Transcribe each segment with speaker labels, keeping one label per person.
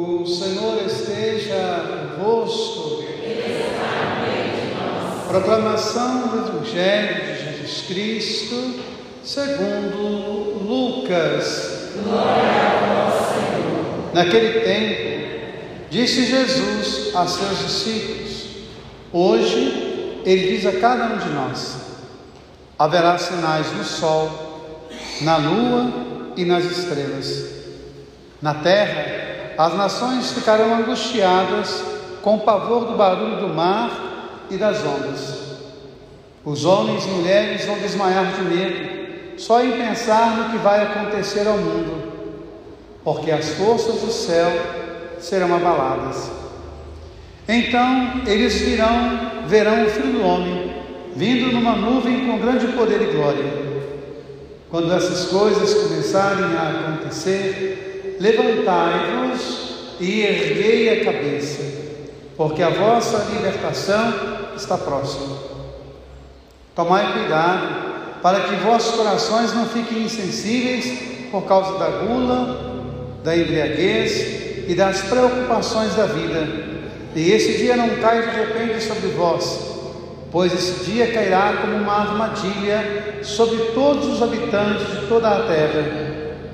Speaker 1: O Senhor esteja convosco. Proclamação do Evangelho de Jesus Cristo, segundo Lucas.
Speaker 2: Glória a vós, Senhor.
Speaker 1: Naquele tempo, disse Jesus a seus discípulos: Hoje ele diz a cada um de nós: haverá sinais no sol, na lua e nas estrelas. Na terra, as nações ficarão angustiadas com o pavor do barulho do mar e das ondas. Os homens e mulheres vão desmaiar de medo, só em pensar no que vai acontecer ao mundo, porque as forças do céu serão abaladas. Então eles virão, verão o Filho do Homem, vindo numa nuvem com grande poder e glória. Quando essas coisas começarem a acontecer, levantai-vos e erguei a cabeça, porque a vossa libertação está próxima. Tomai cuidado para que vossos corações não fiquem insensíveis por causa da gula, da embriaguez e das preocupações da vida. E esse dia não cai de repente sobre vós, pois esse dia cairá como uma armadilha sobre todos os habitantes de toda a terra.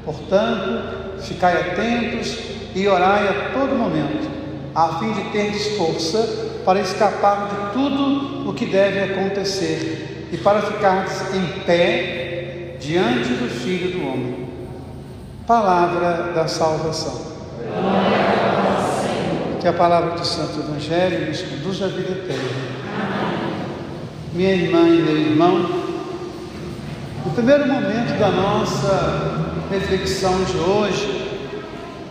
Speaker 1: Portanto, ficai atentos e orai a todo momento, a fim de terdes força para escapar de tudo o que deve acontecer e para ficardes em pé diante do Filho do Homem. Palavra da salvação. Que a palavra do Santo Evangelho nos conduza à vida eterna. Minha irmã e meu irmão, no primeiro momento da nossa reflexão de hoje,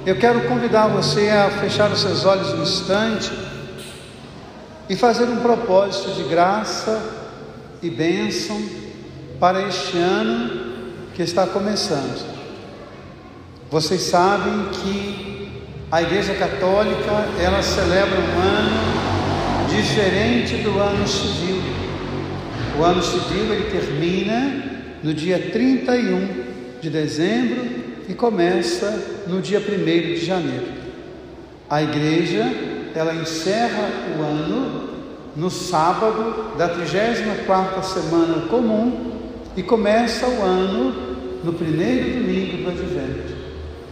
Speaker 1: eu quero convidar você a fechar os seus olhos um instante e fazer um propósito de graça e bênção para este ano que está começando. Vocês sabem que a Igreja Católica ela celebra um ano diferente do ano civil. O ano civil ele termina no dia 31 de dezembro e começa no dia 1 de janeiro. A igreja, ela encerra o ano no sábado da 34ª semana comum e começa o ano no primeiro domingo do advento.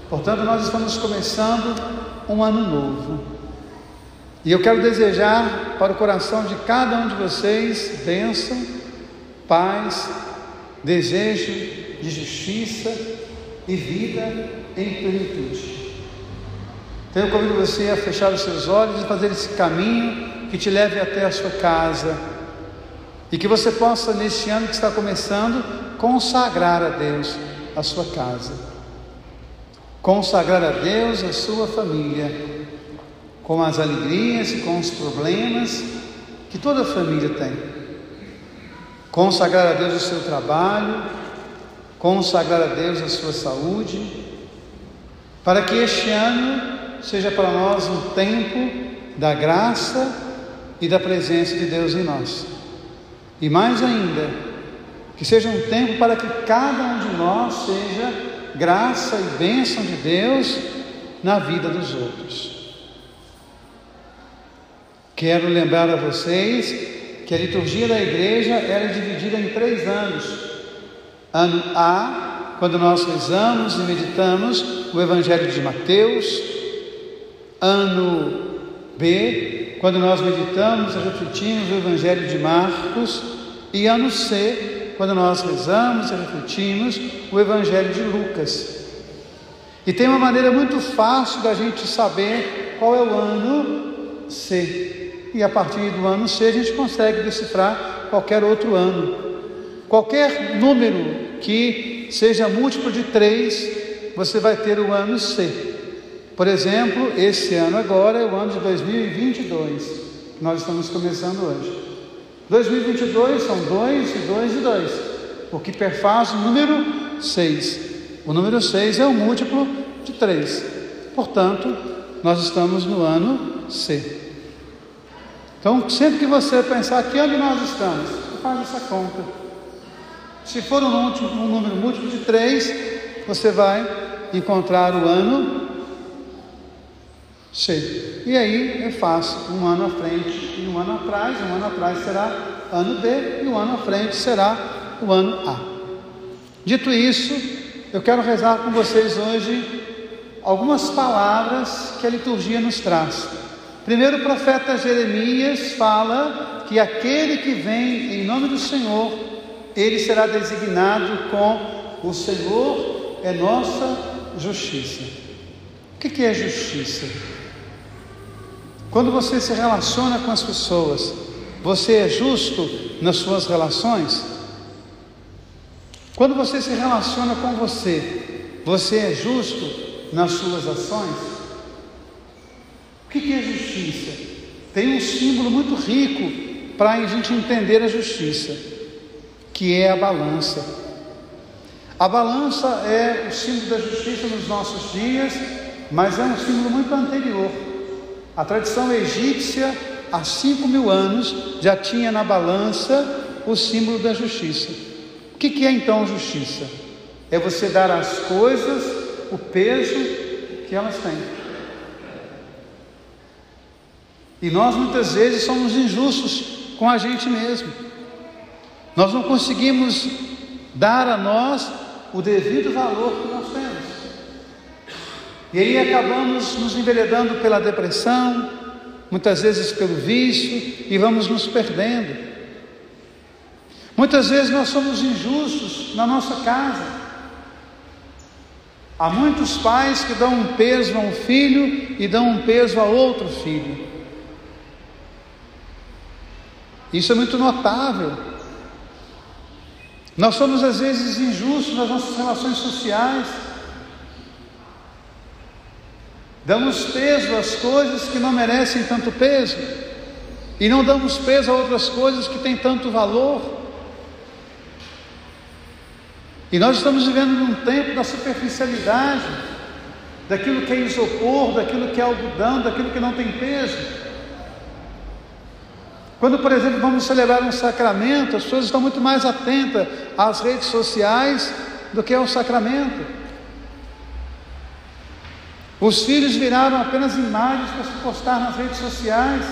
Speaker 1: Portanto, nós estamos começando um ano novo. E eu quero desejar para o coração de cada um de vocês bênção, paz, desejo de justiça e vida em plenitude. Então eu convido você a fechar os seus olhos e fazer esse caminho que te leve até a sua casa. E que você possa, neste ano que está começando, consagrar a Deus a sua casa. Consagrar a Deus a sua família, com as alegrias e com os problemas que toda família tem. Consagrar a Deus o seu trabalho, consagrar a Deus a sua saúde, para que este ano seja para nós um tempo da graça e da presença de Deus em nós. E mais ainda, que seja um tempo para que cada um de nós seja graça e bênção de Deus na vida dos outros. Quero lembrar a vocês que a liturgia da igreja era dividida em três anos. Ano A, quando nós rezamos e meditamos o Evangelho de Mateus. Ano B, quando nós meditamos e refletimos o Evangelho de Marcos. E ano C, quando nós rezamos e refletimos o Evangelho de Lucas. E tem uma maneira muito fácil da gente saber qual é o ano C. E a partir do ano C a gente consegue decifrar qualquer outro ano. Qualquer número que seja múltiplo de 3, você vai ter o ano C. Por exemplo, esse ano agora é o ano de 2022, que nós estamos começando hoje. 2022 são 2 e 2 e 2, o que perfaz o número 6. O número 6 é o múltiplo de 3. Portanto, nós estamos no ano C. Então, sempre que você pensar que onde nós estamos, faz essa conta. Se for um, um número múltiplo de 3, você vai encontrar o ano C. E aí é fácil, um ano à frente e um ano atrás, um ano atrás será ano B e um ano à frente será o ano A. Dito isso, eu quero rezar com vocês hoje algumas palavras que a liturgia nos traz. Primeiro, o profeta Jeremias fala que aquele que vem em nome do Senhor, ele será designado com o Senhor é nossa justiça. O que é justiça? Quando você se relaciona com as pessoas, você é justo nas suas relações? Quando você se relaciona com você, você é justo nas suas ações? O que é justiça? Tem um símbolo muito rico para a gente entender a justiça, que é a balança. A balança é o símbolo da justiça nos nossos dias, mas é um símbolo muito anterior. A tradição egípcia, há cinco mil anos, já tinha na balança o símbolo da justiça. O que é então justiça? É você dar às coisas o peso que elas têm. E nós muitas vezes somos injustos com a gente mesmo. Nós não conseguimos dar a nós o devido valor que nós temos. E aí acabamos nos enveredando pela depressão, muitas vezes pelo vício, e vamos nos perdendo. Muitas vezes nós somos injustos na nossa casa. Há muitos pais que dão um peso a um filho e dão um peso a outro filho. Isso é muito notável. Nós somos às vezes injustos nas nossas relações sociais. Damos peso às coisas que não merecem tanto peso, e não damos peso a outras coisas que têm tanto valor. E nós estamos vivendo num tempo da superficialidade, daquilo que é isopor, daquilo que é algodão, daquilo que não tem peso. Quando, por exemplo, vamos celebrar um sacramento, as pessoas estão muito mais atentas às redes sociais do que ao sacramento. Os filhos viraram apenas imagens para se postar nas redes sociais.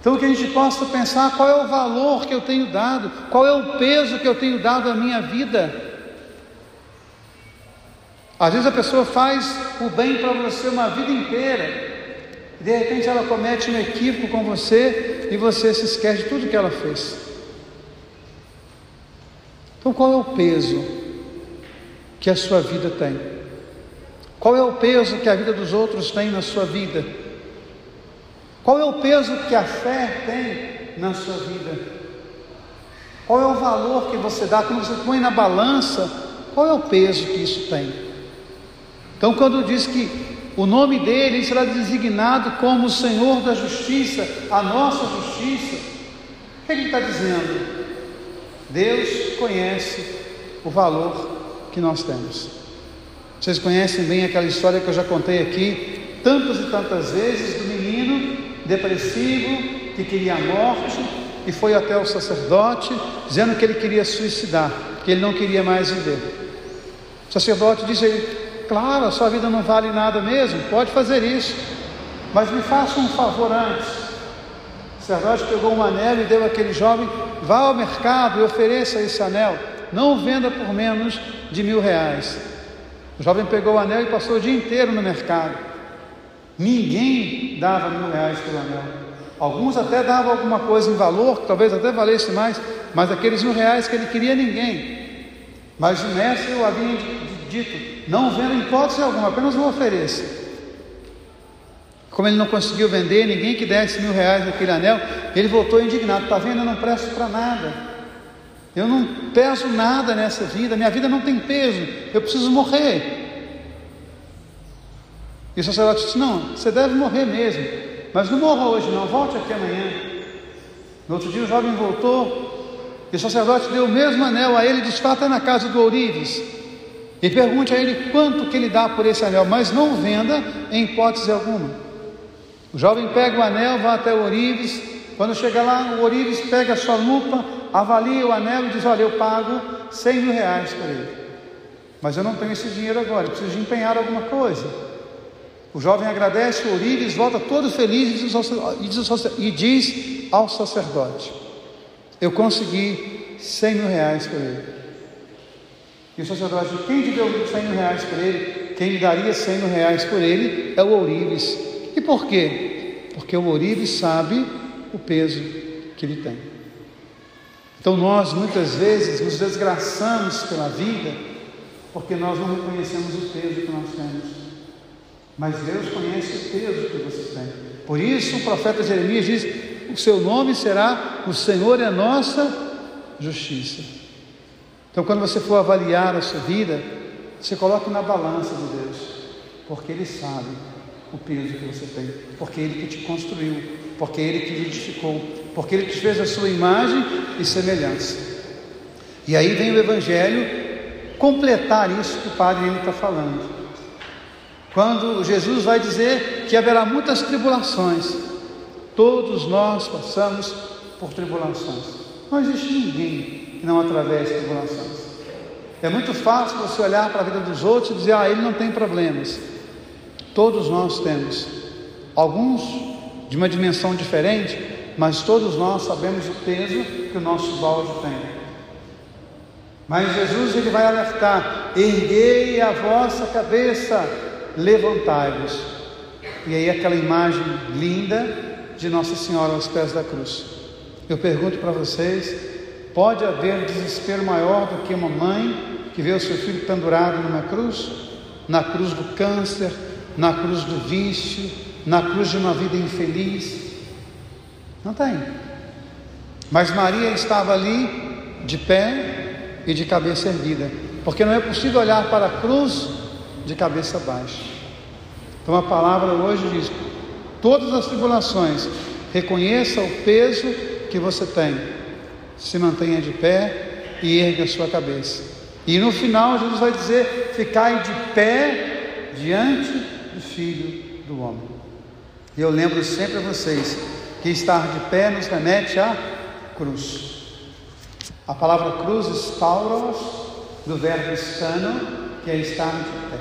Speaker 1: Então, que a gente possa pensar qual é o valor que eu tenho dado, qual é o peso que eu tenho dado à minha vida. Às vezes a pessoa faz o bem para você uma vida inteira, de repente ela comete um equívoco com você e você se esquece de tudo que ela fez. Então, qual é o peso que a sua vida tem? Qual é o peso que a vida dos outros tem na sua vida? Qual é o peso que a fé tem na sua vida? Qual é o valor que você dá? Quando você põe na balança, qual é o peso que isso tem? Então, quando diz que o nome dele será designado como o Senhor da Justiça, a nossa justiça, o que ele está dizendo? Deus conhece o valor que nós temos. Vocês conhecem bem aquela história que eu já contei aqui tantas e tantas vezes do menino depressivo, que queria a morte, e foi até o sacerdote, dizendo que ele queria suicidar, que ele não queria mais viver. O sacerdote disse a ele: Claro, a sua vida não vale nada mesmo, pode fazer isso, mas me faça um favor antes. O pegou um anel e deu àquele jovem: Vá ao mercado e ofereça esse anel, não venda por menos de mil reais. O jovem pegou o anel e passou o dia inteiro no mercado. Ninguém dava mil reais pelo anel. Alguns até davam alguma coisa em valor, que talvez até valesse mais, mas aqueles mil reais que ele queria, ninguém. Mas o mestre o havia dito: não vendo em hipótese alguma, apenas o ofereça. Como ele não conseguiu vender, ninguém que desse mil reais naquele anel, ele voltou indignado: está vendo? Eu não presto para nada. Eu não peso nada nessa vida, minha vida não tem peso, eu preciso morrer. E o sacerdote disse: Não, você deve morrer mesmo, mas não morra hoje, não, volte aqui amanhã. No outro dia o jovem voltou, e o sacerdote deu o mesmo anel a ele, Vá na casa do ourives, e pergunte a ele quanto que ele dá por esse anel, mas não venda em hipótese alguma. O jovem pega o anel, vai até o ourives, quando chega lá, o ourives pega a sua lupa, avalia o anel e diz: Olha, eu pago 100 mil reais por ele. mas eu não tenho esse dinheiro agora, eu preciso de empenhar alguma coisa. O jovem agradece o ourives, volta todo feliz e diz ao sacerdote: Eu consegui 100 mil reais por ele. E o sacerdote Quem te deu 100 mil reais por ele? Quem me daria 100 mil reais por ele é o ourives. E por quê? Porque o ourives sabe o peso que ele tem. Então nós muitas vezes nos desgraçamos pela vida porque nós não reconhecemos o peso que nós temos. Mas Deus conhece o peso que você tem. Por isso o profeta Jeremias diz: O seu nome será O Senhor é a nossa justiça. Então, quando você for avaliar a sua vida, você coloque na balança de Deus, porque Ele sabe o peso que você tem, porque Ele que te construiu, porque Ele que te edificou, porque Ele te fez a sua imagem e semelhança. E aí vem o Evangelho completar isso que o Padre está falando. Quando Jesus vai dizer que haverá muitas tribulações, todos nós passamos por tribulações. Não existe ninguém que não atravesse tribulações. É muito fácil você olhar para a vida dos outros e dizer, ah, ele não tem problemas. Todos nós temos. Alguns de uma dimensão diferente, mas todos nós sabemos o peso que o nosso balde tem. Mas Jesus ele vai alertar: erguei a vossa cabeça, levantai-vos. E aí aquela imagem linda de Nossa Senhora aos pés da cruz. Eu pergunto para vocês: pode haver desespero maior do que uma mãe que vê o seu filho pendurado numa cruz? Na cruz do câncer, na cruz do vício, na cruz de uma vida infeliz? Não tem. Mas Maria estava ali, de pé e de cabeça erguida, porque não é possível olhar para a cruz de cabeça baixa. Então a palavra hoje diz: todas as tribulações, reconheça o peso que você tem, se mantenha de pé e erga a sua cabeça. E no final Jesus vai dizer: ficai de pé diante do Filho do Homem. E eu lembro sempre a vocês que estar de pé nos remete à cruz. A palavra cruz, stauros, do verbo stano, que é estar de pé.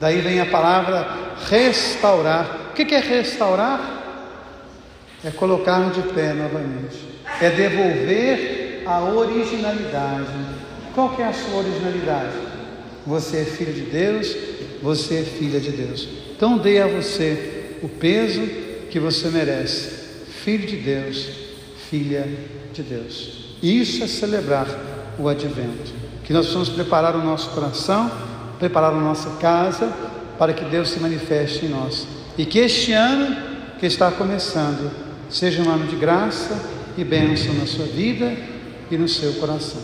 Speaker 1: Daí vem a palavra restaurar. O que é restaurar? É colocar de pé novamente. É devolver a originalidade. Qual é a sua originalidade? Você é filho de Deus, você é filha de Deus. Então dê a você o peso que você merece. Filho de Deus, filha de Deus. Isso é celebrar o advento. Que nós possamos preparar o nosso coração preparar a nossa casa para que Deus se manifeste em nós. E que este ano que está começando seja um ano de graça e bênção na sua vida e no seu coração.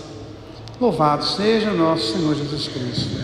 Speaker 1: Louvado seja nosso Senhor Jesus Cristo.